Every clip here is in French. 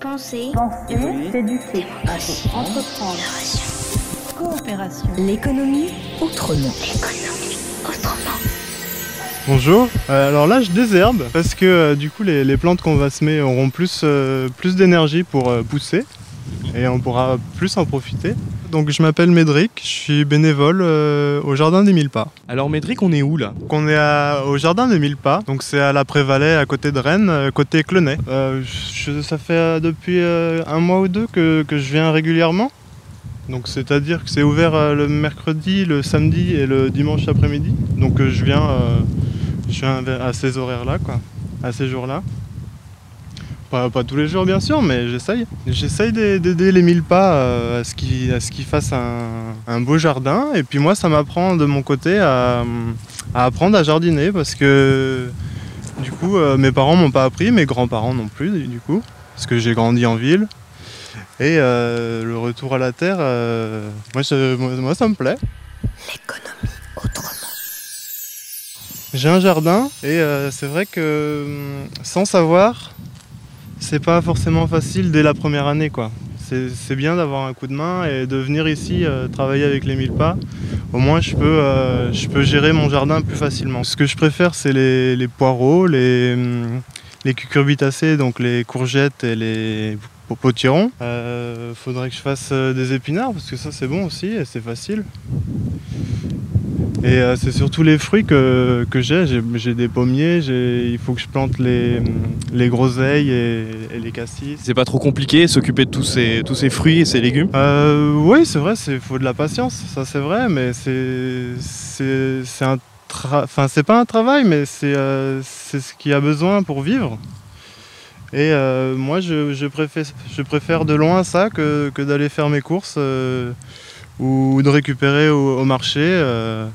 Penser. Penser, s'éduquer, entreprendre. coopération. L'économie autrement. Bonjour. Euh, alors là, je désherbe parce que euh, du coup, les, les plantes qu'on va semer auront plus, euh, plus d'énergie pour euh, pousser et on pourra plus en profiter. Donc, je m'appelle Médric, je suis bénévole euh, au Jardin des Mille Pas. Alors Médric, on est où là? Donc, on est à- au Jardin des Mille Pas, donc c'est à la Prévalais, à côté de Rennes, euh, côté Clenay. Euh, je- ça fait depuis euh, un mois ou deux que, que je viens régulièrement. Donc, c'est-à-dire que c'est ouvert le mercredi, le samedi et le dimanche après-midi. Donc, je viens. je viens à ces horaires-là, quoi, à ces jours-là. Pas, pas tous les jours, bien sûr, mais j'essaye. J'essaye d'a- d'aider les mille pas euh, à ce qu'ils fassent un, un beau jardin. Et puis moi, ça m'apprend de mon côté à, à apprendre à jardiner parce que du coup, euh, mes parents m'ont pas appris, mes grands-parents non plus, du coup, parce que j'ai grandi en ville. Et euh, le retour à la terre, euh, moi, je- moi, ça me plaît. L'économie autrement. J'ai un jardin et euh, c'est vrai que sans savoir, c'est pas forcément facile dès la première année quoi. C'est bien d'avoir un coup de main et de venir ici euh, travailler avec les mille pas. Au moins je peux, euh, je peux gérer mon jardin plus facilement. Ce que je préfère c'est les, poireaux, les, hum, les cucurbitacées, donc les courgettes et les po- potirons. Euh, faudrait que je fasse euh, des épinards parce que ça c'est bon aussi et c'est facile. Et euh, c'est surtout les fruits que, que j'ai. J'ai- des pommiers, il faut que je plante les, les groseilles et, et les cassis. C'est pas trop compliqué s'occuper de tous ces, tous ces fruits et ces légumes? Euh, oui, c'est vrai, il faut de la patience, ça c'est vrai, mais c'est un enfin c'est pas un travail, mais c'est euh, c'est ce qu'il y a besoin pour vivre. Et moi, je, je préfère, je préfère de loin ça que, que d'aller faire mes courses ou de récupérer au, au marché euh,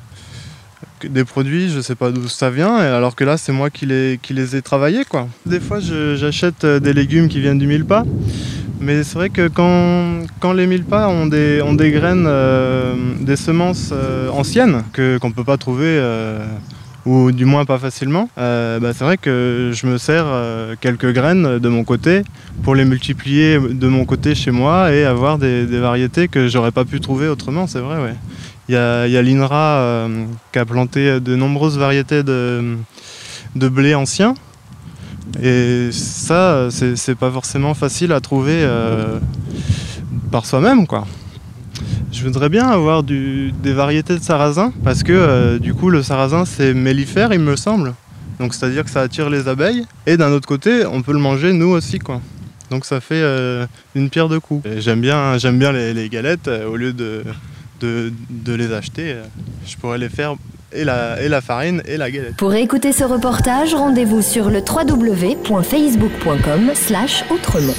des produits, je sais pas d'où ça vient, alors que là, c'est moi qui les, qui les ai travaillés. Quoi. Des fois, j'achète euh, des légumes qui viennent du mille pas. Mais c'est vrai que quand, quand les mille pas ont des, ont des graines, euh, des semences euh, anciennes que, qu'on ne peut pas trouver, ou du moins pas facilement, euh, bah, c'est vrai que je me sers quelques graines de mon côté pour les multiplier de mon côté chez moi et avoir des, des variétés que j'aurais pas pu trouver autrement, c'est vrai. Ouais. Il y a, l'INRA euh, qui a planté de nombreuses variétés de, blé ancien. Et ça, c'est pas forcément facile à trouver euh, par soi-même. Je voudrais bien avoir des variétés de sarrasin, parce que euh, du coup, le sarrasin, c'est mellifère, il me semble. Donc, c'est-à-dire que ça attire les abeilles. Et d'un autre côté, on peut le manger, nous aussi, quoi. Donc, ça fait une pierre de coups. J'aime bien, bien les, galettes, au lieu de, de, les acheter, euh, je pourrais les faire et la, et la farine et la galette. Pour écouter ce reportage, rendez-vous sur le www.facebook.com slash autrement.